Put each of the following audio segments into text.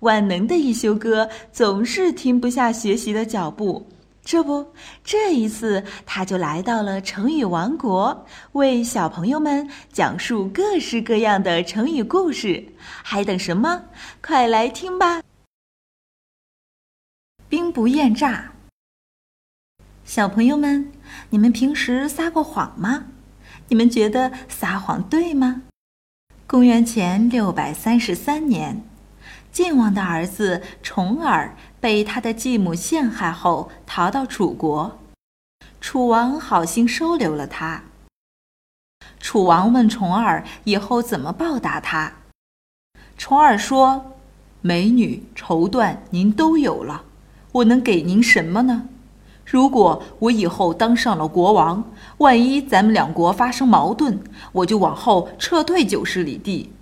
万能的一休哥总是停不下学习的脚步。这不，这一次他就来到了成语王国，为小朋友们讲述各式各样的成语故事。还等什么？快来听吧！兵不厌诈。小朋友们，你们平时撒过谎吗？你们觉得撒谎对吗？公元前六百三十三年。晋王的儿子重耳被他的继母陷害后逃到楚国，楚王好心收留了他。楚王问重耳以后怎么报答他，重耳说：“美女、绸缎您都有了，我能给您什么呢？如果我以后当上了国王，万一咱们两国发生矛盾，我就往后撤退九十里地。”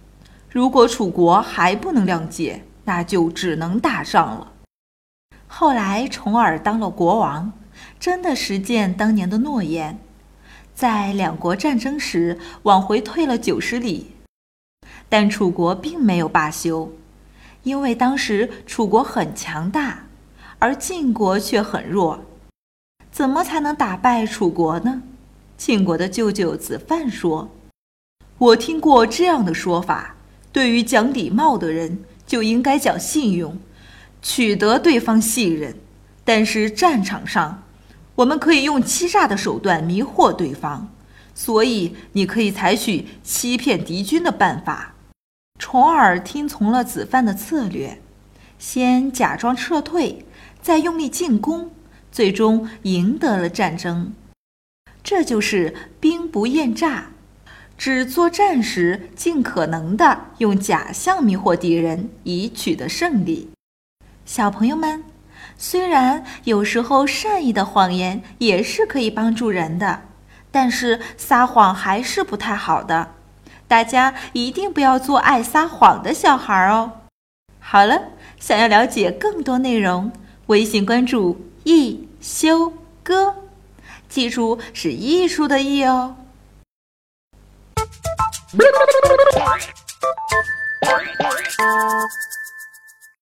如果楚国还不能谅解，那就只能打仗了。后来重耳当了国王，真的实践当年的诺言，在两国战争时往回退了九十里。但楚国并没有罢休，因为当时楚国很强大，而晋国却很弱。怎么才能打败楚国呢？晋国的舅舅子范说：“我听过这样的说法。”对于讲礼貌的人，就应该讲信用，取得对方信任。但是战场上，我们可以用欺诈的手段迷惑对方，所以你可以采取欺骗敌军的办法。重耳听从了子范的策略，先假装撤退，再用力进攻，最终赢得了战争。这就是兵不厌诈。只作战时，尽可能的用假象迷惑敌人，以取得胜利。小朋友们，虽然有时候善意的谎言也是可以帮助人的，但是撒谎还是不太好的。大家一定不要做爱撒谎的小孩哦。好了，想要了解更多内容，微信关注“一休哥”，记住是艺术的“艺”哦。Bye.